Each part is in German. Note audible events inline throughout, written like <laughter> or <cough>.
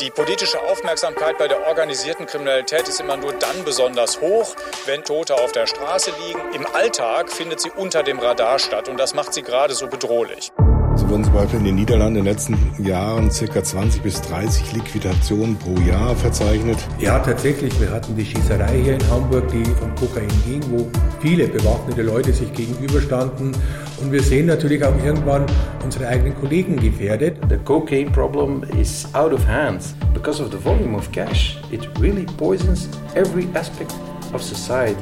Die politische Aufmerksamkeit bei der organisierten Kriminalität ist immer nur dann besonders hoch, wenn Tote auf der Straße liegen. Im Alltag findet sie unter dem Radar statt und das macht sie gerade so bedrohlich. So wurden zum Beispiel in den Niederlanden in den letzten Jahren ca. 20 bis 30 Liquidationen pro Jahr verzeichnet. Ja, tatsächlich. Wir hatten die Schießerei hier in Hamburg, die von Kokain ging, wo viele bewaffnete Leute sich gegenüberstanden. Und wir sehen natürlich auch irgendwann unsere eigenen Kollegen gefährdet. The cocaine problem is out of hands because of the volume of cash. It really poisons every aspect of society.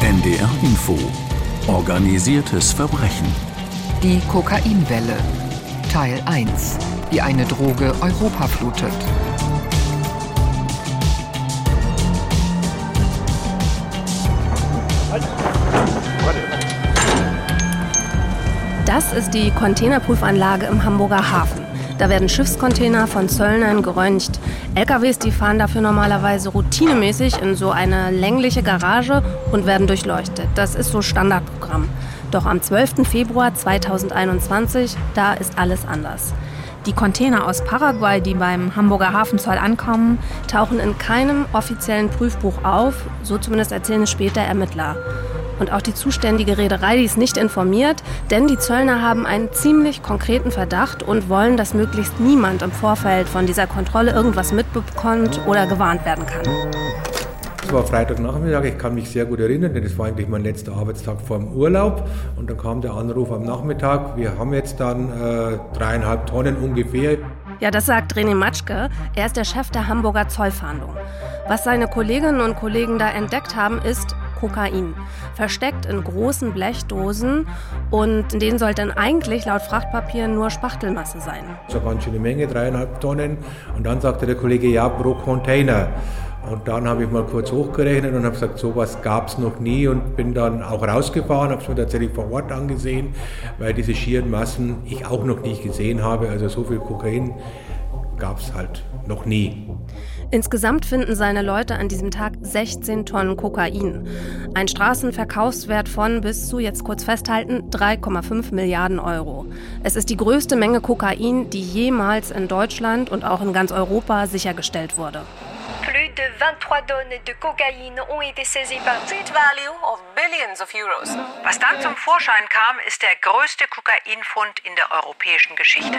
NDR Info Organisiertes Verbrechen. Die Kokainwelle. Teil 1. Wie eine Droge Europa flutet. Das ist die Containerprüfanlage im Hamburger Hafen. Da werden Schiffscontainer von Zöllnern geröntgt. LKWs, die fahren dafür normalerweise routinemäßig in so eine längliche Garage und werden durchleuchtet. Das ist so Standardprogramm. Doch am 12. Februar 2021, da ist alles anders. Die Container aus Paraguay, die beim Hamburger Hafenzoll ankommen, tauchen in keinem offiziellen Prüfbuch auf, so zumindest erzählen es später Ermittler. Und auch die zuständige Reederei, die ist nicht informiert, denn die Zöllner haben einen ziemlich konkreten Verdacht und wollen, dass möglichst niemand im Vorfeld von dieser Kontrolle irgendwas mitbekommt oder gewarnt werden kann. Es war Freitagnachmittag, ich kann mich sehr gut erinnern, denn das war eigentlich mein letzter Arbeitstag vor dem Urlaub. Und dann kam der Anruf am Nachmittag, wir haben jetzt dann äh, dreieinhalb Tonnen ungefähr. Ja, das sagt René Matschke. Er ist der Chef der Hamburger Zollfahndung. Was seine Kolleginnen und Kollegen da entdeckt haben, ist Kokain. Versteckt in großen Blechdosen und in denen sollte dann eigentlich laut Frachtpapier nur Spachtelmasse sein. Das war ganz schöne Menge, dreieinhalb Tonnen. Und dann sagte der Kollege, ja, pro Container. Und dann habe ich mal kurz hochgerechnet und habe gesagt, sowas gab es noch nie und bin dann auch rausgefahren, habe es mir tatsächlich vor Ort angesehen, weil diese schieren Massen ich auch noch nicht gesehen habe. Also so viel Kokain gab es halt noch nie. Insgesamt finden seine Leute an diesem Tag 16 Tonnen Kokain. Ein Straßenverkaufswert von bis zu, jetzt kurz festhalten, 3,5 Milliarden Euro. Es ist die größte Menge Kokain, die jemals in Deutschland und auch in ganz Europa sichergestellt wurde. Plus de 23 tonnes de cocaïne ont été saisies par street value of billions of euros. Was dann zum Vorschein kam, ist der größte Kokainfund in der europäischen Geschichte.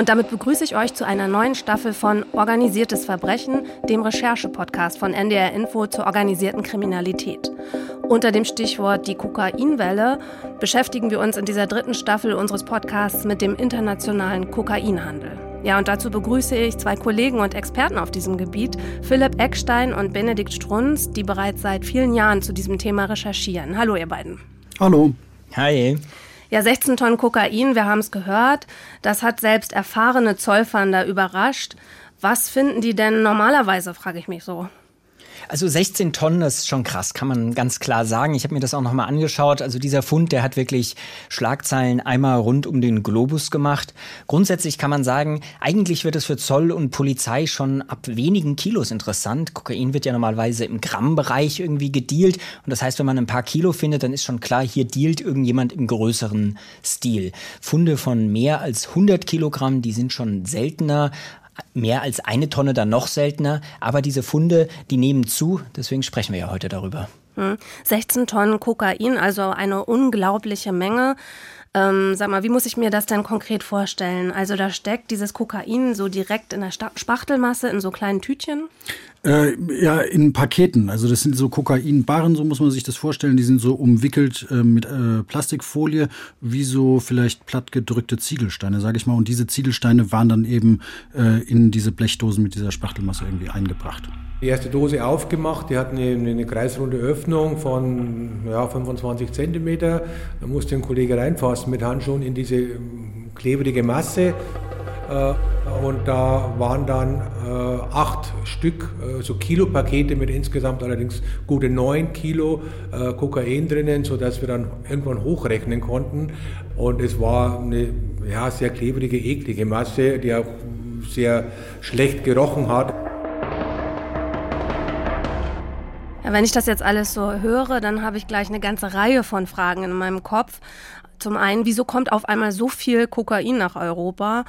Und damit begrüße ich euch zu einer neuen Staffel von Organisiertes Verbrechen, dem Recherche-Podcast von NDR Info zur organisierten Kriminalität. Unter dem Stichwort die Kokainwelle beschäftigen wir uns in dieser dritten Staffel unseres Podcasts mit dem internationalen Kokainhandel. Ja, und dazu begrüße ich zwei Kollegen und Experten auf diesem Gebiet, Philipp Eckstein und Benedikt Strunz, die bereits seit vielen Jahren zu diesem Thema recherchieren. Hallo, ihr beiden. Hallo. Hi. Ja, 16 Tonnen Kokain, wir haben es gehört. Das hat selbst erfahrene Zollfahnder überrascht. Was finden die denn normalerweise, frage ich mich so. Also 16 Tonnen, ist schon krass, kann man ganz klar sagen. Ich habe mir das auch nochmal angeschaut. Also dieser Fund, der hat wirklich Schlagzeilen einmal rund um den Globus gemacht. Grundsätzlich kann man sagen, eigentlich wird es für Zoll und Polizei schon ab wenigen Kilos interessant. Kokain wird ja normalerweise im Grammbereich irgendwie gedealt. Und das heißt, wenn man ein paar Kilo findet, dann ist schon klar, hier dealt irgendjemand im größeren Stil. Funde von mehr als 100 Kilogramm, die sind schon seltener mehr als eine Tonne dann noch seltener. Aber diese Funde, die nehmen zu. Deswegen sprechen wir ja heute darüber. 16 hm. Tonnen Kokain, also eine unglaubliche Menge. Ähm, sag mal, wie muss ich mir das denn konkret vorstellen? Also da steckt dieses Kokain so direkt in der Spachtelmasse in so kleinen Tütchen? Äh, ja, in Paketen. Also das sind so Kokainbarren, so muss man sich das vorstellen. Die sind so umwickelt äh, mit äh, Plastikfolie, wie so vielleicht plattgedrückte Ziegelsteine, sage ich mal. Und diese Ziegelsteine waren dann eben äh, in diese Blechdosen mit dieser Spachtelmasse irgendwie eingebracht. Die erste Dose aufgemacht, die hat eine, eine kreisrunde Öffnung von ja, 25 Zentimeter. Da musste ein Kollege reinfassen mit Handschuhen in diese ähm, klebrige Masse. Äh, und da waren dann äh, acht Stück, äh, so Kilopakete mit insgesamt allerdings gute neun Kilo Kokain drinnen, sodass wir dann irgendwann hochrechnen konnten. Und es war eine ja, sehr klebrige, eklige Masse, die auch sehr schlecht gerochen hat. Wenn ich das jetzt alles so höre, dann habe ich gleich eine ganze Reihe von Fragen in meinem Kopf. Zum einen, wieso kommt auf einmal so viel Kokain nach Europa?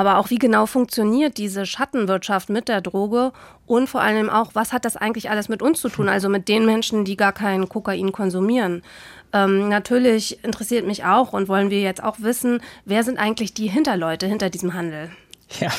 Aber auch, wie genau funktioniert diese Schattenwirtschaft mit der Droge? Und vor allem auch, was hat das eigentlich alles mit uns zu tun? Also mit den Menschen, die gar kein Kokain konsumieren. Ähm, natürlich interessiert mich auch und wollen wir jetzt auch wissen, wer sind eigentlich die Hinterleute hinter diesem Handel? Ja,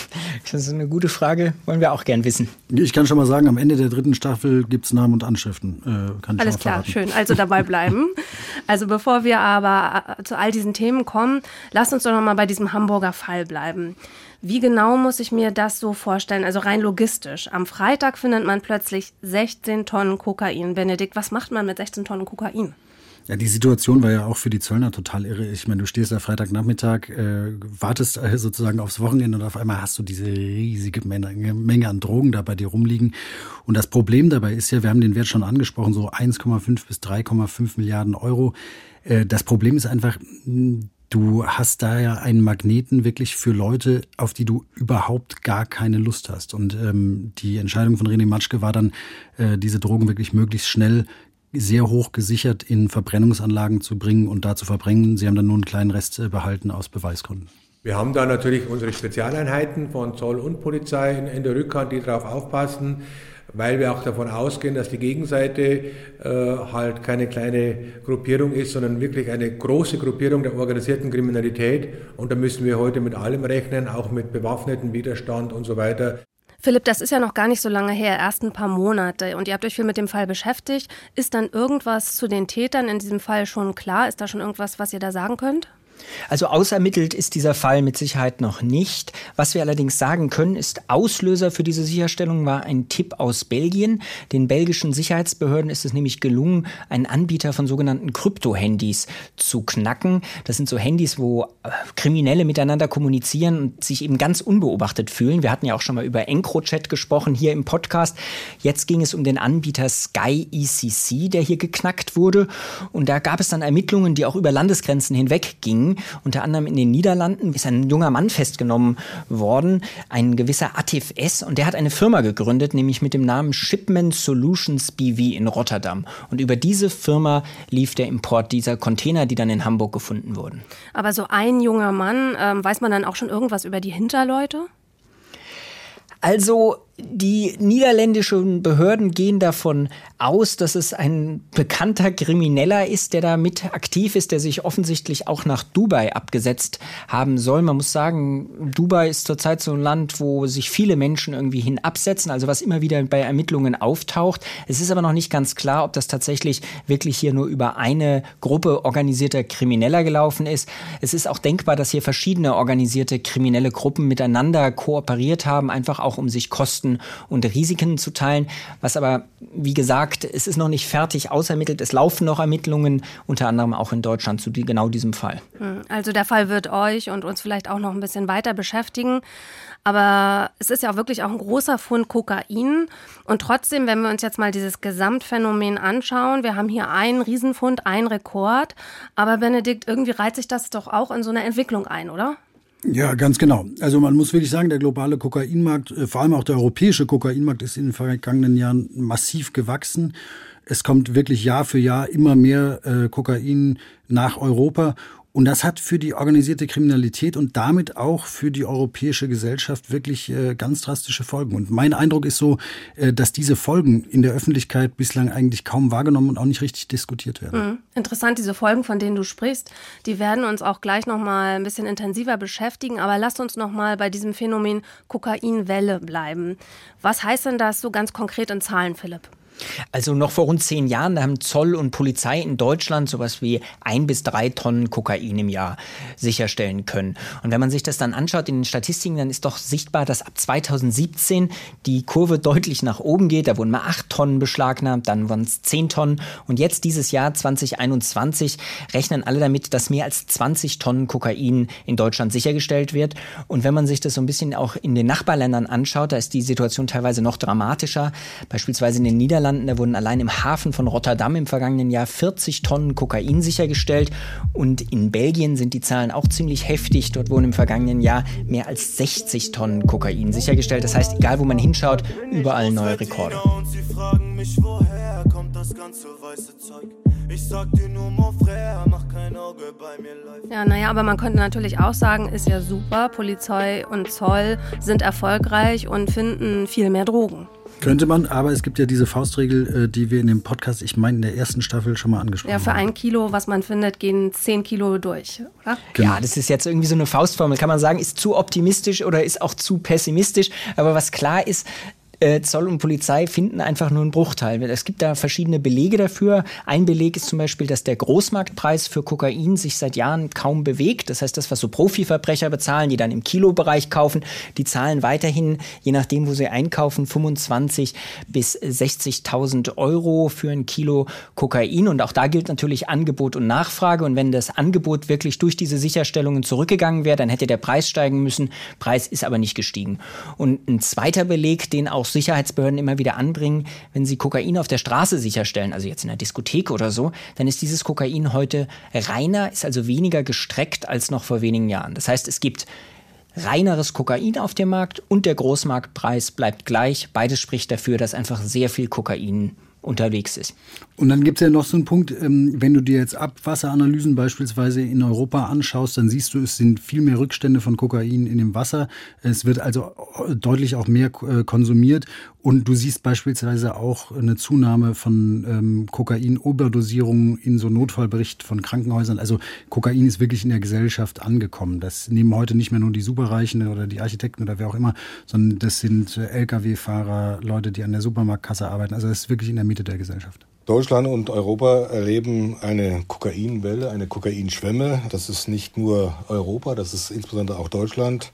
das ist eine gute Frage. Wollen wir auch gern wissen. Ich kann schon mal sagen, am Ende der dritten Staffel gibt es Namen und Anschriften. Äh, Alles klar, schön. Also dabei bleiben. <laughs> also bevor wir aber äh, zu all diesen Themen kommen, lasst uns doch noch mal bei diesem Hamburger Fall bleiben. Wie genau muss ich mir das so vorstellen? Also rein logistisch. Am Freitag findet man plötzlich 16 Tonnen Kokain. Benedikt, was macht man mit 16 Tonnen Kokain? Ja, die Situation war ja auch für die Zöllner total irre. Ich meine, du stehst da Freitagnachmittag, äh, wartest äh, sozusagen aufs Wochenende und auf einmal hast du diese riesige Menge, Menge an Drogen da bei dir rumliegen. Und das Problem dabei ist ja, wir haben den Wert schon angesprochen, so 1,5 bis 3,5 Milliarden Euro. Äh, das Problem ist einfach, Du hast da ja einen Magneten wirklich für Leute, auf die du überhaupt gar keine Lust hast. Und ähm, die Entscheidung von René Matschke war dann, äh, diese Drogen wirklich möglichst schnell sehr hoch gesichert in Verbrennungsanlagen zu bringen und da zu verbrennen. Sie haben dann nur einen kleinen Rest äh, behalten aus Beweisgründen. Wir haben da natürlich unsere Spezialeinheiten von Zoll und Polizei in, der Rückhand, die darauf aufpassen, weil wir auch davon ausgehen, dass die Gegenseite äh, halt keine kleine Gruppierung ist, sondern wirklich eine große Gruppierung der organisierten Kriminalität. Und da müssen wir heute mit allem rechnen, auch mit bewaffneten Widerstand und so weiter. Philipp, das ist ja noch gar nicht so lange her, erst ein paar Monate. Und ihr habt euch viel mit dem Fall beschäftigt. Ist dann irgendwas zu den Tätern in diesem Fall schon klar? Ist da schon irgendwas, was ihr da sagen könnt? Also ausermittelt ist dieser Fall mit Sicherheit noch nicht. Was wir allerdings sagen können, ist, Auslöser für diese Sicherstellung war ein Tipp aus Belgien. Den belgischen Sicherheitsbehörden ist es nämlich gelungen, einen Anbieter von sogenannten Krypto-Handys zu knacken. Das sind so Handys, wo äh, Kriminelle miteinander kommunizieren und sich eben ganz unbeobachtet fühlen. Wir hatten ja auch schon mal über EncroChat gesprochen hier im Podcast. Jetzt ging es um den Anbieter Sky ECC, der hier geknackt wurde. Und da gab es dann Ermittlungen, die auch über Landesgrenzen hinweg gingen. Unter anderem in den Niederlanden ist ein junger Mann festgenommen worden, ein gewisser Atif S. Und der hat eine Firma gegründet, nämlich mit dem Namen Shipment Solutions BV in Rotterdam. Und über diese Firma lief der Import dieser Container, die dann in Hamburg gefunden wurden. Aber so ein junger Mann, ähm, weiß man dann auch schon irgendwas über die Hinterleute? Also die niederländischen Behörden gehen davon aus, dass es ein bekannter Krimineller ist, der da mit aktiv ist, der sich offensichtlich auch nach Dubai abgesetzt haben soll. Man muss sagen, Dubai ist zurzeit so ein Land, wo sich viele Menschen irgendwie hin absetzen, also was immer wieder bei Ermittlungen auftaucht. Es ist aber noch nicht ganz klar, ob das tatsächlich wirklich hier nur über eine Gruppe organisierter Krimineller gelaufen ist. Es ist auch denkbar, dass hier verschiedene organisierte kriminelle Gruppen miteinander kooperiert haben, einfach auch um sich Kosten Kosten und Risiken zu teilen. Was aber, wie gesagt, es ist noch nicht fertig ausermittelt. Es laufen noch Ermittlungen, unter anderem auch in Deutschland zu genau diesem Fall. Hm, also der Fall wird euch und uns vielleicht auch noch ein bisschen weiter beschäftigen. Aber es ist ja auch wirklich auch ein großer Fund Kokain. Und trotzdem, wenn wir uns jetzt mal dieses Gesamtphänomen anschauen, wir haben hier einen Riesenfund, einen Rekord. Aber Benedikt, irgendwie reiht sich das doch auch in so eine Entwicklung ein, oder? Ja, ganz genau. Also man muss wirklich sagen, der globale Kokainmarkt, äh, vor allem auch der europäische Kokainmarkt, ist in den vergangenen Jahren massiv gewachsen. Es kommt wirklich Jahr für Jahr immer mehr äh, Kokain nach Europa und das hat für die organisierte Kriminalität und damit auch für die europäische Gesellschaft wirklich äh, ganz drastische Folgen. Und mein Eindruck ist so, äh, dass diese Folgen in der Öffentlichkeit bislang eigentlich kaum wahrgenommen und auch nicht richtig diskutiert werden. Mhm. Interessant, diese Folgen, von denen du sprichst, die werden uns auch gleich noch mal ein bisschen intensiver beschäftigen. Aber lasst uns noch mal bei diesem Phänomen Kokainwelle bleiben. Was heißt denn das so ganz konkret in Zahlen, Philipp? Also noch vor rund zehn Jahren haben Zoll und Polizei in Deutschland sowas wie ein bis drei Tonnen Kokain im Jahr sicherstellen können. Und wenn man sich das dann anschaut in den Statistiken, dann ist doch sichtbar, dass ab 2017 die Kurve deutlich nach oben geht. Da wurden mal acht Tonnen beschlagnahmt, dann waren es zehn Tonnen. Und jetzt dieses Jahr 2021 rechnen alle damit, dass mehr als 20 Tonnen Kokain in Deutschland sichergestellt wird. Und wenn man sich das so ein bisschen auch in den Nachbarländern anschaut, da ist die Situation teilweise noch dramatischer. Beispielsweise in den Niederlanden Niederlanden, da wurden allein im Hafen von Rotterdam im vergangenen Jahr 40 Tonnen Kokain sichergestellt. Und in Belgien sind die Zahlen auch ziemlich heftig. Dort wurden im vergangenen Jahr mehr als 60 Tonnen Kokain sichergestellt. Das heißt, egal wo man hinschaut, überall neue Rekorde. Ja, naja, aber man könnte natürlich auch sagen, ist ja super, Polizei und Zoll sind erfolgreich und finden viel mehr Drogen. Könnte man, aber es gibt ja diese Faustregel, äh, die wir in dem Podcast, ich meine, in der ersten Staffel schon mal angesprochen haben. Ja, für ein Kilo, was man findet, gehen zehn Kilo durch, oder? Genau. Ja, das ist jetzt irgendwie so eine Faustformel. Kann man sagen, ist zu optimistisch oder ist auch zu pessimistisch. Aber was klar ist, äh, Zoll und Polizei finden einfach nur einen Bruchteil. Es gibt da verschiedene Belege dafür. Ein Beleg ist zum Beispiel, dass der Großmarktpreis für Kokain sich seit Jahren kaum bewegt. Das heißt, das, was so Profiverbrecher bezahlen, die dann im Kilobereich kaufen, die zahlen weiterhin, je nachdem, wo sie einkaufen, 25 bis 60.000 Euro für ein Kilo Kokain. Und auch da gilt natürlich Angebot und Nachfrage. Und wenn das Angebot wirklich durch diese Sicherstellungen zurückgegangen wäre, dann hätte der Preis steigen müssen. Preis ist aber nicht gestiegen. Und ein zweiter Beleg, den auch Sicherheitsbehörden immer wieder anbringen, wenn sie Kokain auf der Straße sicherstellen, also jetzt in einer Diskothek oder so, dann ist dieses Kokain heute reiner, ist also weniger gestreckt als noch vor wenigen Jahren. Das heißt, es gibt reineres Kokain auf dem Markt und der Großmarktpreis bleibt gleich. Beides spricht dafür, dass einfach sehr viel Kokain unterwegs ist. Und dann gibt es ja noch so einen Punkt, ähm, wenn du dir jetzt Abwasseranalysen beispielsweise in Europa anschaust, dann siehst du, es sind viel mehr Rückstände von Kokain in dem Wasser. Es wird also deutlich auch mehr äh, konsumiert. Und du siehst beispielsweise auch eine Zunahme von ähm, Kokain-Oberdosierungen in so Notfallbericht von Krankenhäusern. Also Kokain ist wirklich in der Gesellschaft angekommen. Das nehmen heute nicht mehr nur die Superreichen oder die Architekten oder wer auch immer, sondern das sind äh, Lkw-Fahrer, Leute, die an der Supermarktkasse arbeiten. Also das ist wirklich in der Mitte der Gesellschaft. Deutschland und Europa erleben eine Kokainwelle, eine Kokainschwemme. Das ist nicht nur Europa, das ist insbesondere auch Deutschland.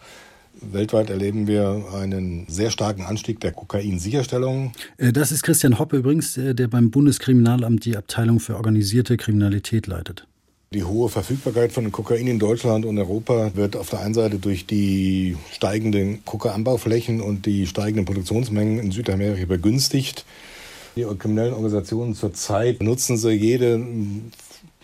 Weltweit erleben wir einen sehr starken Anstieg der Kokainsicherstellung. Äh, das ist Christian Hoppe übrigens, äh, der beim Bundeskriminalamt die Abteilung für organisierte Kriminalität leitet. Die hohe Verfügbarkeit von Kokain in Deutschland und Europa wird auf der einen Seite durch die steigenden Kokainanbauflächen und die steigenden Produktionsmengen in Südamerika begünstigt. Die kriminellen Organisationen zurzeit nutzen sie jede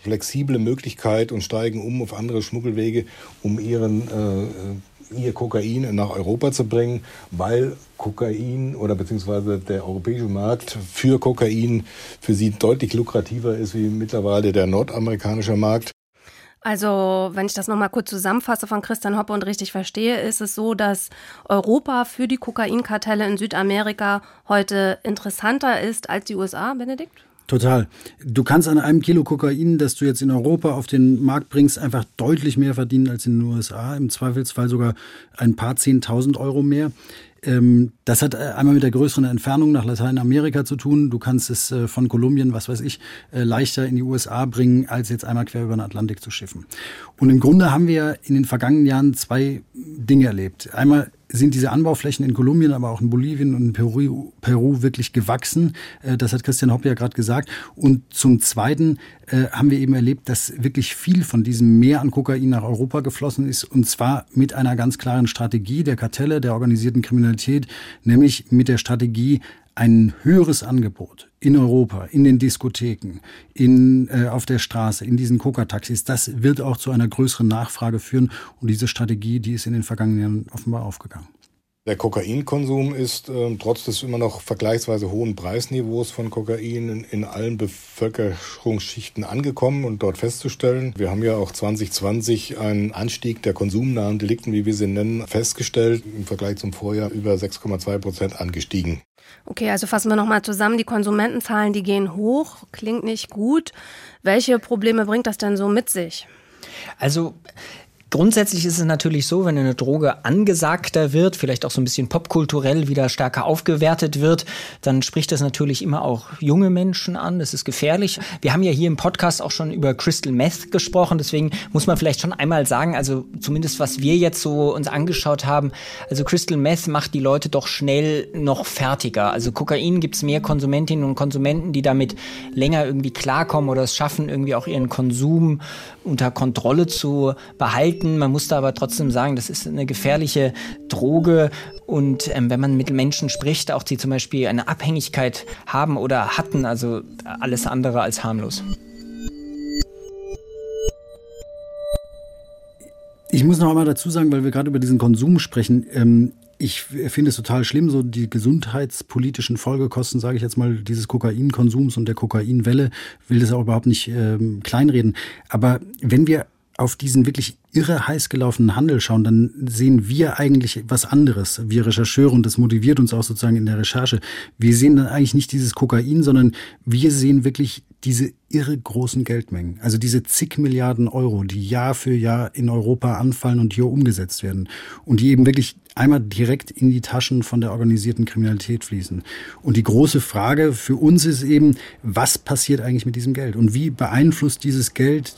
flexible Möglichkeit und steigen um auf andere Schmuggelwege, um ihren äh, ihr Kokain nach Europa zu bringen, weil Kokain oder beziehungsweise der europäische Markt für Kokain für sie deutlich lukrativer ist wie mittlerweile der nordamerikanische Markt. Also, wenn ich das nochmal kurz zusammenfasse von Christian Hoppe und richtig verstehe, ist es so, dass Europa für die Kokainkartelle in Südamerika heute interessanter ist als die USA, Benedikt? Total. Du kannst an einem Kilo Kokain, das du jetzt in Europa auf den Markt bringst, einfach deutlich mehr verdienen als in den USA. Im Zweifelsfall sogar ein paar Zehntausend Euro mehr. Ähm, das hat äh, einmal mit der größeren Entfernung nach Lateinamerika zu tun. Du kannst es äh, von Kolumbien, was weiß ich, äh, leichter in die USA bringen, als jetzt einmal quer über den Atlantik zu schiffen. Und im Grunde haben wir in den vergangenen Jahren zwei Dinge erlebt. Einmal sind diese Anbauflächen in Kolumbien, aber auch in Bolivien und in Peru, Peru wirklich gewachsen. Äh, das hat Christian Hopp ja gerade gesagt. Und zum Zweiten äh, haben wir eben erlebt, dass wirklich viel von diesem Meer an Kokain nach Europa geflossen ist. Und zwar mit einer ganz klaren Strategie der Kartelle, der organisierten Kriminalität, nämlich mit der Strategie, ein höheres Angebot in Europa, in den Diskotheken, in, äh, auf der Straße, in diesen Coca-Taxis, das wird auch zu einer größeren Nachfrage führen. Und diese Strategie, die ist in den vergangenen Jahren offenbar aufgegangen. Der Kokainkonsum ist äh, trotz des immer noch vergleichsweise hohen Preisniveaus von Kokain in, in, allen Bevölkerungsschichten angekommen und dort festzustellen. Wir haben ja auch 2020 einen Anstieg der konsumnahen Delikten, wie wir sie nennen, festgestellt. Im Vergleich zum Vorjahr über 6,2 Prozent angestiegen. Okay, also fassen wir nochmal zusammen. Die Konsumentenzahlen, die gehen hoch, klingt nicht gut. Welche Probleme bringt das denn so mit sich? Also Grundsätzlich ist es natürlich so, wenn eine Droge angesagter wird, vielleicht auch so ein bisschen popkulturell wieder stärker aufgewertet wird, dann spricht das natürlich immer auch junge Menschen an. Das ist gefährlich. Wir haben ja hier im Podcast auch schon über Crystal Meth gesprochen. Deswegen muss man vielleicht schon einmal sagen, also zumindest was wir jetzt so uns angeschaut haben, also Crystal Meth macht die Leute doch schnell noch fertiger. Also Kokain gibt es mehr Konsumentinnen und Konsumenten, die damit länger irgendwie klarkommen oder es schaffen, irgendwie auch ihren Konsum unter Kontrolle zu behalten. Man muss da aber trotzdem sagen, das ist eine gefährliche Droge. Und ähm, wenn man mit Menschen spricht, auch die zum Beispiel eine Abhängigkeit haben oder hatten, also alles andere als harmlos. Ich muss noch einmal dazu sagen, weil wir gerade über diesen Konsum sprechen. Ähm, ich finde es total schlimm, so die gesundheitspolitischen Folgekosten, sage ich jetzt mal, dieses Kokainkonsums und der Kokainwelle, will das auch überhaupt nicht ähm, kleinreden. Aber wenn wir auf diesen wirklich irre heiß gelaufenen Handel schauen, dann sehen wir eigentlich was anderes. Wir Rechercheure und das motiviert uns auch sozusagen in der Recherche. Wir sehen dann eigentlich nicht dieses Kokain, sondern wir sehen wirklich diese irre großen Geldmengen. Also diese zig Milliarden Euro, die Jahr für Jahr in Europa anfallen und hier umgesetzt werden. Und die eben wirklich einmal direkt in die Taschen von der organisierten Kriminalität fließen. Und die große Frage für uns ist eben, was passiert eigentlich mit diesem Geld? Und wie beeinflusst dieses Geld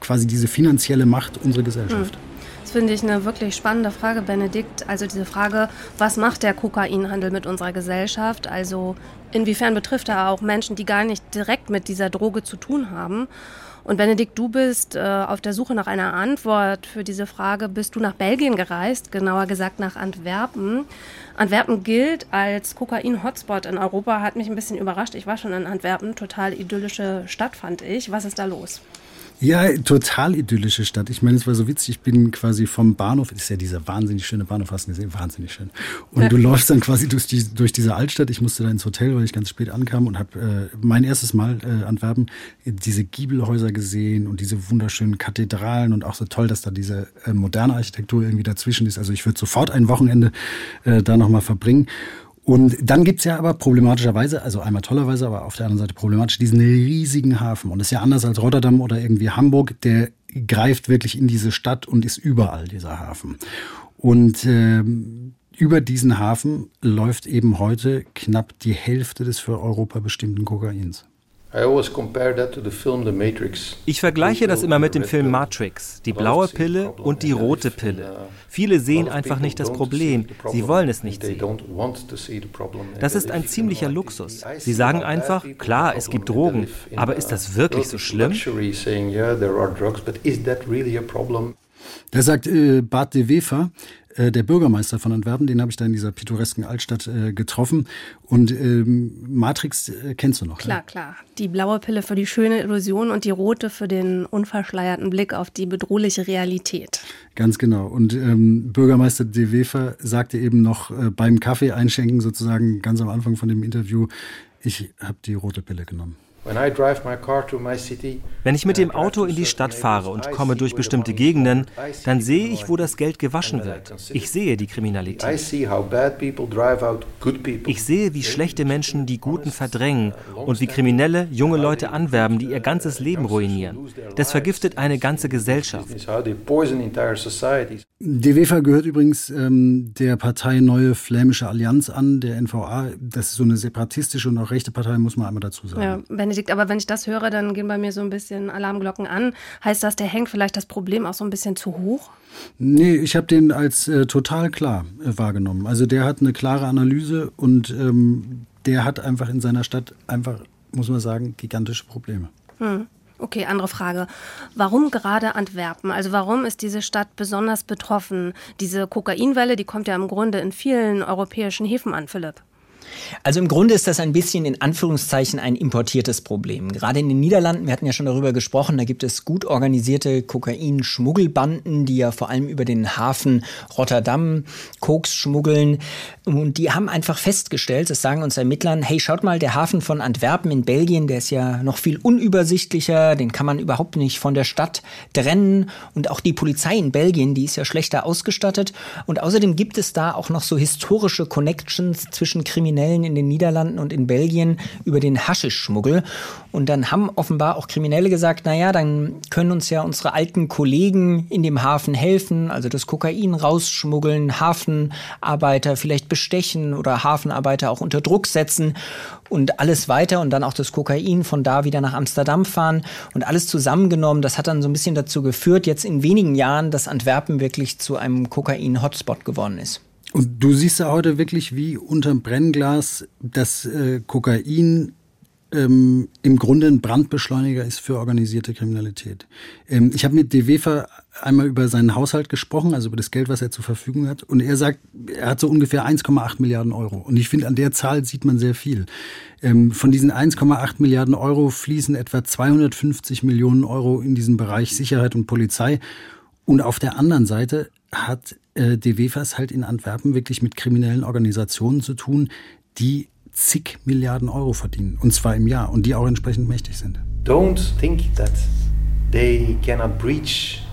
quasi diese finanzielle Macht unsere Gesellschaft? Hm. Das finde ich eine wirklich spannende Frage, Benedikt. Also diese Frage, was macht der Kokainhandel mit unserer Gesellschaft? Also inwiefern betrifft er auch Menschen, die gar nicht direkt mit dieser Droge zu tun haben? Und Benedikt, du bist äh, auf der Suche nach einer Antwort für diese Frage. Bist du nach Belgien gereist, genauer gesagt nach Antwerpen? Antwerpen gilt als Kokain-Hotspot in Europa, hat mich ein bisschen überrascht. Ich war schon in Antwerpen, total idyllische Stadt fand ich. Was ist da los? Ja, total idyllische Stadt. Ich meine, es war so witzig. Ich bin quasi vom Bahnhof, ist ja dieser wahnsinnig schöne Bahnhof, hast du gesehen? Wahnsinnig schön. Und ja. du läufst dann quasi durch, die, durch diese Altstadt. Ich musste da ins Hotel, weil ich ganz spät ankam und habe äh, mein erstes Mal äh, Antwerpen diese Giebelhäuser gesehen und diese wunderschönen Kathedralen und auch so toll, dass da diese äh, moderne Architektur irgendwie dazwischen ist. Also ich würde sofort ein Wochenende äh, da nochmal verbringen. Und dann gibt's ja aber problematischerweise, also einmal tollerweise, aber auf der anderen Seite problematisch, diesen riesigen Hafen. Und das ist ja anders als Rotterdam oder irgendwie Hamburg, der greift wirklich in diese Stadt und ist überall dieser Hafen. Und äh, über diesen Hafen läuft eben heute knapp die Hälfte des für Europa bestimmten Kokains. Ich vergleiche das immer mit dem Film Matrix, die blaue Pille und die rote Pille. Uh, Viele sehen einfach nicht das Problem, sie wollen es nicht sehen. Das ist ein ziemlicher Luxus. Sie sagen einfach, klar, es gibt Drogen, aber ist das wirklich so schlimm? Da sagt äh, Bart de Wefer, äh, der Bürgermeister von Antwerpen, den habe ich da in dieser pittoresken Altstadt äh, getroffen. Und ähm, Matrix äh, kennst du noch? Klar, ne? klar. Die blaue Pille für die schöne Illusion und die rote für den unverschleierten Blick auf die bedrohliche Realität. Ganz genau. Und ähm, Bürgermeister De Wefer sagte eben noch äh, beim Kaffee einschenken, sozusagen ganz am Anfang von dem Interview, ich habe die rote Pille genommen. Wenn ich mit dem Auto in die Stadt fahre und komme durch bestimmte Gegenden, dann sehe ich, wo das Geld gewaschen wird. Ich sehe die Kriminalität. Ich sehe, wie schlechte Menschen die Guten verdrängen und wie Kriminelle junge Leute anwerben, die ihr ganzes Leben ruinieren. Das vergiftet eine ganze Gesellschaft. DWFA gehört übrigens ähm, der Partei Neue Flämische Allianz an, der NVA. Das ist so eine separatistische und auch rechte Partei, muss man einmal dazu sagen. Ja, wenn Benedikt, aber wenn ich das höre, dann gehen bei mir so ein bisschen Alarmglocken an. Heißt das, der hängt vielleicht das Problem auch so ein bisschen zu hoch? Nee, ich habe den als äh, total klar äh, wahrgenommen. Also der hat eine klare Analyse und ähm, der hat einfach in seiner Stadt einfach, muss man sagen, gigantische Probleme. Hm. Okay, andere Frage. Warum gerade Antwerpen? Also warum ist diese Stadt besonders betroffen? Diese Kokainwelle, die kommt ja im Grunde in vielen europäischen Häfen an, Philipp. Also im Grunde ist das ein bisschen in Anführungszeichen ein importiertes Problem. Gerade in den Niederlanden, wir hatten ja schon darüber gesprochen, da gibt es gut organisierte Kokain-Schmuggelbanden, die ja vor allem über den Hafen Rotterdam Koks schmuggeln. Und die haben einfach festgestellt, das sagen uns Ermittlern, hey, schaut mal, der Hafen von Antwerpen in Belgien, der ist ja noch viel unübersichtlicher, den kann man überhaupt nicht von der Stadt trennen. Und auch die Polizei in Belgien, die ist ja schlechter ausgestattet. Und außerdem gibt es da auch noch so historische Connections zwischen Kriminellen Kriminellen in den Niederlanden und in Belgien über den Haschischschmuggel. Und dann haben offenbar auch Kriminelle gesagt, naja, dann können uns ja unsere alten Kollegen in dem Hafen helfen, also das Kokain rausschmuggeln, Hafenarbeiter vielleicht bestechen oder Hafenarbeiter auch unter Druck setzen und alles weiter und dann auch das Kokain von da wieder nach Amsterdam fahren und alles zusammengenommen. Das hat dann so ein bisschen dazu geführt, jetzt in wenigen Jahren, dass Antwerpen wirklich zu einem Kokain-Hotspot geworden ist. Und du siehst ja heute wirklich wie unterm Brennglas, dass äh, Kokain ähm, im Grunde ein Brandbeschleuniger ist für organisierte Kriminalität. Ähm, ich habe mit DeWefer einmal über seinen Haushalt gesprochen, also über das Geld, was er zur Verfügung hat. Und er sagt, er hat so ungefähr 1,8 Milliarden Euro. Und ich finde, an der Zahl sieht man sehr viel. Ähm, von diesen 1,8 Milliarden Euro fließen etwa 250 Millionen Euro in diesen Bereich Sicherheit und Polizei. Und auf der anderen Seite hat äh, DWFAS halt in Antwerpen wirklich mit kriminellen Organisationen zu tun, die zig Milliarden Euro verdienen. Und zwar im Jahr. Und die auch entsprechend mächtig sind. Don't think that they cannot breach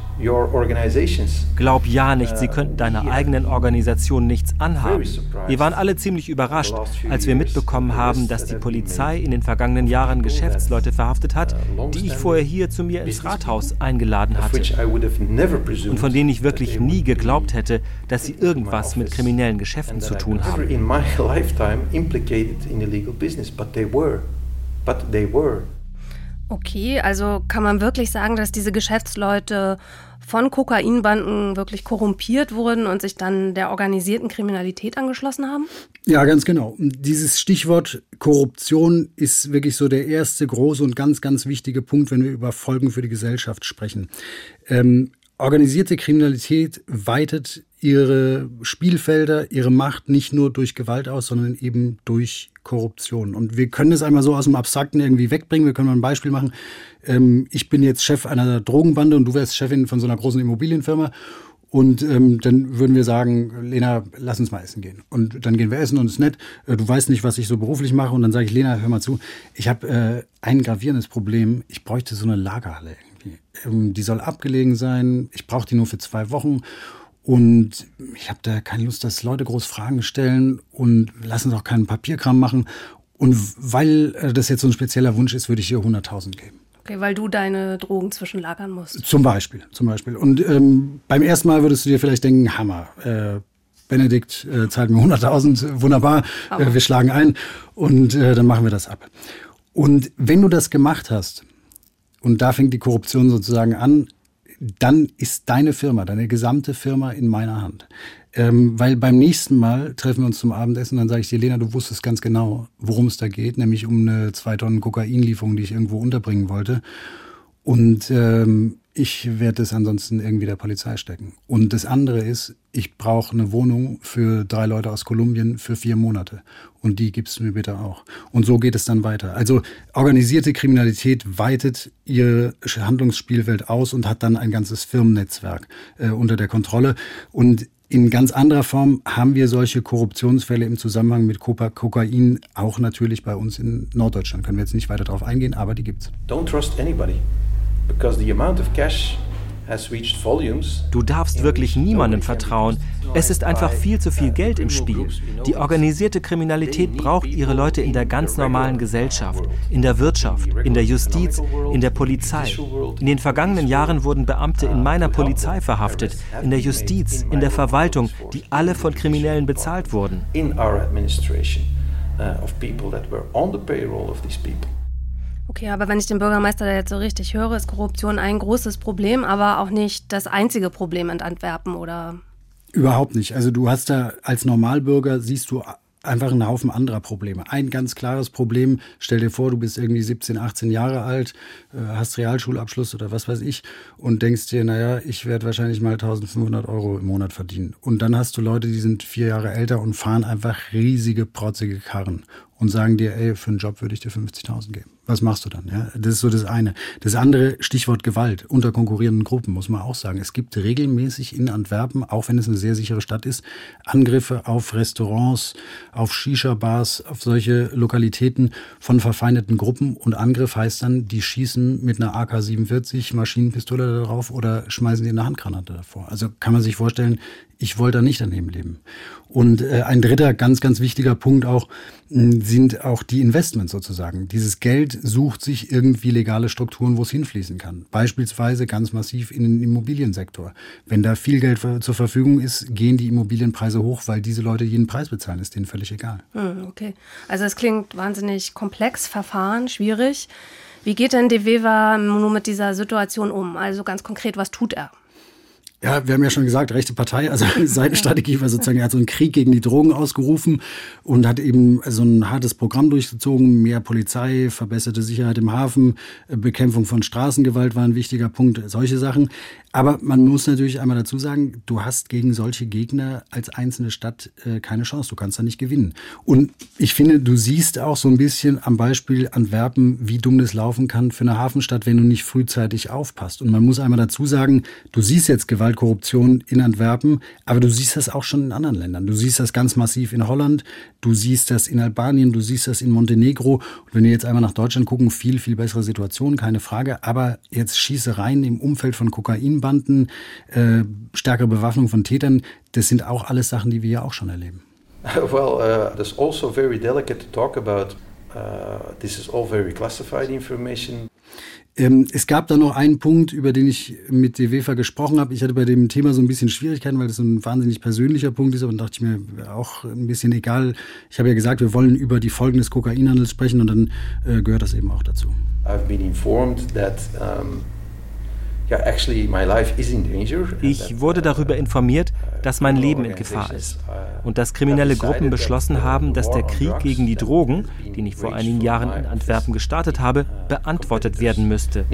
Glaub ja nicht, sie könnten deiner eigenen Organisation nichts anhaben. Wir waren alle ziemlich überrascht, als wir mitbekommen haben, dass die Polizei in den vergangenen Jahren Geschäftsleute verhaftet hat, die ich vorher hier zu mir ins Rathaus eingeladen hatte und von denen ich wirklich nie geglaubt hätte, dass sie irgendwas mit kriminellen Geschäften zu tun haben. <laughs> Okay, also kann man wirklich sagen, dass diese Geschäftsleute von Kokainbanden wirklich korrumpiert wurden und sich dann der organisierten Kriminalität angeschlossen haben? Ja, ganz genau. Dieses Stichwort Korruption ist wirklich so der erste große und ganz, ganz wichtige Punkt, wenn wir über Folgen für die Gesellschaft sprechen. Ähm, organisierte Kriminalität weitet ihre Spielfelder, ihre Macht nicht nur durch Gewalt aus, sondern eben durch Korruption. Und wir können es einmal so aus dem Abstrakten irgendwie wegbringen. Wir können mal ein Beispiel machen. Ähm, ich bin jetzt Chef einer Drogenbande und du wärst Chefin von so einer großen Immobilienfirma. Und ähm, dann würden wir sagen, Lena, lass uns mal essen gehen. Und dann gehen wir essen und es ist nett. Äh, du weißt nicht, was ich so beruflich mache. Und dann sage ich, Lena, hör mal zu. Ich habe äh, ein gravierendes Problem. Ich bräuchte so eine Lagerhalle irgendwie. Ähm, die soll abgelegen sein. Ich brauche die nur für zwei Wochen. Und ich habe da keine Lust, dass Leute groß Fragen stellen und lassen uns auch keinen Papierkram machen. Und weil äh, das jetzt so ein spezieller Wunsch ist, würde ich hier 100.000 geben. Okay, weil du deine Drogen zwischenlagern musst. Zum Beispiel, zum Beispiel. Und ähm, beim ersten Mal würdest du dir vielleicht denken, Hammer, äh, Benedikt äh, zahlt mir 100.000, wunderbar, äh, wir schlagen ein und äh, dann machen wir das ab. Und wenn du das gemacht hast, und da fängt die Korruption sozusagen an, dann ist deine Firma, deine gesamte Firma in meiner Hand. Ähm, weil beim nächsten Mal treffen wir uns zum Abendessen, dann sage ich dir, Lena, du wusstest ganz genau, worum es da geht, nämlich um eine zwei Tonnen Kokainlieferung, die ich irgendwo unterbringen wollte. Und ähm, ich werde es ansonsten irgendwie der Polizei stecken. Und das andere ist, ich brauche eine Wohnung für drei Leute aus Kolumbien für vier Monate. Und die gibst du mir bitte auch. Und so geht es dann weiter. Also organisierte Kriminalität weitet ihr Handlungsspielfeld aus und hat dann ein ganzes Firmennetzwerk äh, unter der Kontrolle. Und in ganz anderer Form haben wir solche Korruptionsfälle im Zusammenhang mit Kokain auch natürlich bei uns in Norddeutschland. Können wir jetzt nicht weiter darauf eingehen, aber die gibt's. Don't trust anybody because the amount of cash Du darfst wirklich niemandem vertrauen. Es ist einfach viel zu viel Geld im Spiel. Die organisierte Kriminalität braucht ihre Leute in der ganz normalen Gesellschaft, in der Wirtschaft, in der Justiz, in der Polizei. In den vergangenen Jahren wurden Beamte in meiner Polizei verhaftet, in der Justiz, in der Verwaltung, die alle von Kriminellen bezahlt wurden. In our administration uh, of people that were on the payroll of these people. Okay, aber wenn ich den Bürgermeister da jetzt so richtig höre, ist Korruption ein großes Problem, aber auch nicht das einzige Problem in Antwerpen, oder? Überhaupt nicht. Also du hast da als Normalbürger siehst du einfach einen Haufen anderer Probleme. Ein ganz klares Problem, stell dir vor, du bist irgendwie 17, 18 Jahre alt, äh, hast Realschulabschluss oder was weiß ich und denkst dir, naja, ich werde wahrscheinlich mal 1500 Euro im Monat verdienen. Und dann hast du Leute, die sind vier Jahre älter und fahren einfach riesige, protzige Karren und sagen dir, ey, für einen Job würde ich dir 50.000 geben. Was machst du dann? Ja, das ist so das eine. Das andere, Stichwort Gewalt unter konkurrierenden Gruppen, muss man auch sagen. Es gibt regelmäßig in Antwerpen, auch wenn es eine sehr sichere Stadt ist, Angriffe auf Restaurants, auf Shisha-Bars, auf solche Lokalitäten von verfeindeten Gruppen. Und Angriff heißt dann, die schießen mit einer AK-47 Maschinenpistole darauf oder schmeißen dir eine Handgranate davor. Also kann man sich vorstellen, ich wollte da nicht daneben leben. Und äh, ein dritter ganz, ganz wichtiger Punkt auch sind auch die Investments sozusagen. Dieses Geld sucht sich irgendwie legale Strukturen, wo es hinfließen kann. Beispielsweise ganz massiv in den Immobiliensektor. Wenn da viel Geld zur Verfügung ist, gehen die Immobilienpreise hoch, weil diese Leute jeden Preis bezahlen. Ist denen völlig egal. Hm, okay. Also es klingt wahnsinnig komplex, Verfahren, schwierig. Wie geht denn De Wever nur mit dieser Situation um? Also ganz konkret, was tut er? Ja, wir haben ja schon gesagt, rechte Partei, also <laughs> seine Strategie war sozusagen, er hat so einen Krieg gegen die Drogen ausgerufen und hat eben so ein hartes Programm durchgezogen, mehr Polizei, verbesserte Sicherheit im Hafen, Bekämpfung von Straßengewalt war ein wichtiger Punkt, solche Sachen. Aber man muss natürlich einmal dazu sagen, du hast gegen solche Gegner als einzelne Stadt äh, keine Chance. Du kannst da nicht gewinnen. Und ich finde, du siehst auch so ein bisschen am Beispiel Antwerpen, wie dumm das laufen kann für eine Hafenstadt, wenn du nicht frühzeitig aufpasst. Und man muss einmal dazu sagen, du siehst jetzt Gewalt halt Korruption in Antwerpen. Aber du siehst das auch schon in anderen Ländern. Du siehst das ganz massiv in Holland, du siehst das in Albanien, du siehst das in Montenegro. Und wenn wir jetzt einmal nach Deutschland gucken, viel, viel bessere Situation, keine Frage. Aber jetzt Schießereien im Umfeld von Kokainbanden, äh, stärkere Bewaffnung von Tätern, das sind auch alles Sachen, die wir ja auch schon erleben. <laughs> Well, uh, that's also very delicate to talk about. Uh, this is all very classified information. Ähm, es gab da noch einen Punkt, über den ich mit DWFA gesprochen habe. Ich hatte bei dem Thema so ein bisschen Schwierigkeiten, weil das so ein wahnsinnig persönlicher Punkt ist. Aber dann dachte ich mir auch ein bisschen egal. Ich habe ja gesagt, wir wollen über die Folgen des Kokainhandels sprechen und dann äh, gehört das eben auch dazu. I've been informed that um ich wurde darüber informiert, dass mein Leben in Gefahr ist und dass kriminelle Gruppen beschlossen haben, dass der Krieg gegen die Drogen, den ich vor einigen Jahren in Antwerpen gestartet habe, beantwortet werden müsste.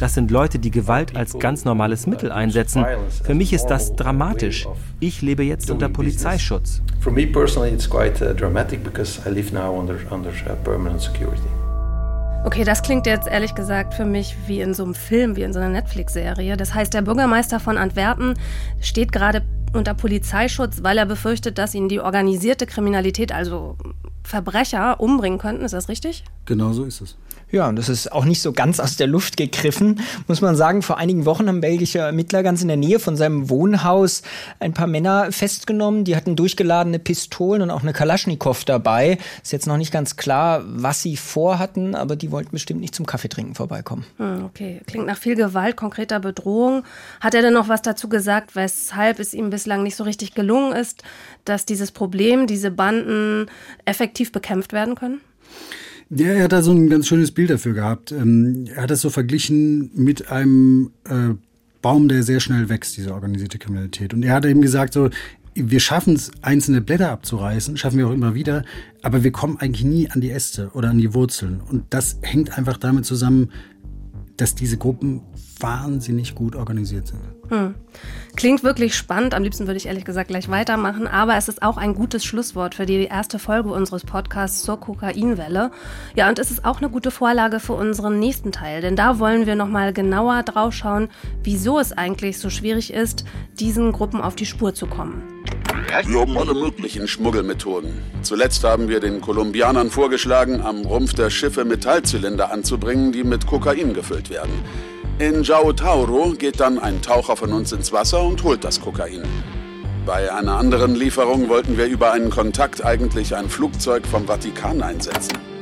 Das sind Leute, die Gewalt als ganz normales Mittel einsetzen. Für mich ist das dramatisch. Ich lebe jetzt unter Polizeischutz. For me personally it's quite uh, dramatic because I live now under, under uh, permanent security. Okay, das klingt jetzt ehrlich gesagt für mich wie in so einem Film, wie in so einer Netflix-Serie. Das heißt, der Bürgermeister von Antwerpen steht gerade unter Polizeischutz, weil er befürchtet, dass ihn die organisierte Kriminalität, also Verbrecher, umbringen könnten. Ist das richtig? Genau so ist es. Ja, und das ist auch nicht so ganz aus der Luft gegriffen, muss man sagen. Vor einigen Wochen haben belgische Ermittler ganz in der Nähe von seinem Wohnhaus ein paar Männer festgenommen. Die hatten durchgeladene Pistolen und auch eine Kalaschnikow dabei. Ist jetzt noch nicht ganz klar, was sie vorhatten, aber die wollten bestimmt nicht zum Kaffeetrinken vorbeikommen. Hm, okay, klingt nach viel Gewalt, konkreter Bedrohung. Hat er denn noch was dazu gesagt, weshalb es ihm bislang nicht so richtig gelungen ist, dass dieses Problem, diese Banden effektiv bekämpft werden können? Ja, er hat da so ein ganz schönes Bild dafür gehabt. Ähm, er hat das so verglichen mit einem äh, Baum, der sehr schnell wächst, diese organisierte Kriminalität. Und er hat eben gesagt, so, wir schaffen es, einzelne Blätter abzureißen, schaffen wir auch immer wieder, aber wir kommen eigentlich nie an die Äste oder an die Wurzeln. Und das hängt einfach damit zusammen, dass diese Gruppen wahnsinnig gut organisiert sind. Hm. Klingt wirklich spannend. Am liebsten würde ich ehrlich gesagt gleich weitermachen. Aber es ist auch ein gutes Schlusswort für die erste Folge unseres Podcasts zur Kokainwelle. Ja, und es ist auch eine gute Vorlage für unseren nächsten Teil. Denn da wollen wir nochmal genauer drauf schauen, wieso es eigentlich so schwierig ist, diesen Gruppen auf die Spur zu kommen. Wir haben alle möglichen Schmuggelmethoden. Zuletzt haben wir den Kolumbianern vorgeschlagen, am Rumpf der Schiffe Metallzylinder anzubringen, die mit Kokain gefüllt werden. In Jao Tauro geht dann ein Taucher von uns ins Wasser und holt das Kokain. Bei einer anderen Lieferung wollten wir über einen Kontakt eigentlich ein Flugzeug vom Vatikan einsetzen.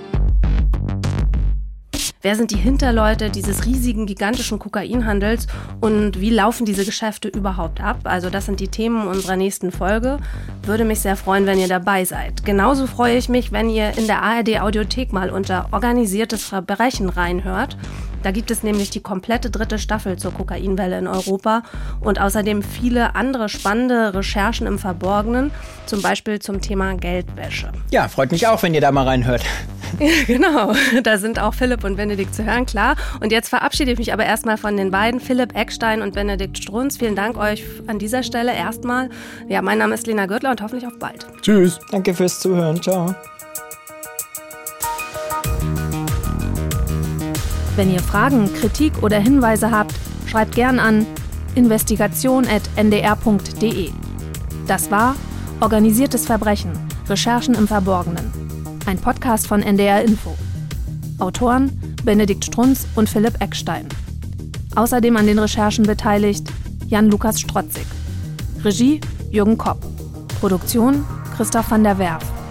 Wer sind die Hinterleute dieses riesigen, gigantischen Kokainhandels und wie laufen diese Geschäfte überhaupt ab? Also das sind die Themen unserer nächsten Folge. Würde mich sehr freuen, wenn ihr dabei seid. Genauso freue ich mich, wenn ihr in der ARD Audiothek mal unter organisiertes Verbrechen reinhört. Da gibt es nämlich die komplette dritte Staffel zur Kokainwelle in Europa und außerdem viele andere spannende Recherchen im Verborgenen, zum Beispiel zum Thema Geldwäsche. Ja, freut mich auch, wenn ihr da mal reinhört. <laughs> Ja, genau. Da sind auch Philipp und Benedikt zu hören, klar. Und jetzt verabschiede ich mich aber erstmal von den beiden, Philipp Eckstein und Benedikt Strunz. Vielen Dank euch an dieser Stelle erstmal. Ja, mein Name ist Lena Gürtler und hoffentlich auf bald. Tschüss. Danke fürs Zuhören. Ciao. Wenn ihr Fragen, Kritik oder Hinweise habt, schreibt gern an investigation.ndr.de. Das war Organisiertes Verbrechen, Recherchen im Verborgenen ein Podcast von NDR Info. Autoren Benedikt Strunz und Philipp Eckstein. Außerdem an den Recherchen beteiligt Jan-Lukas Strotzig. Regie Jürgen Kopp. Produktion Christoph van der Werf.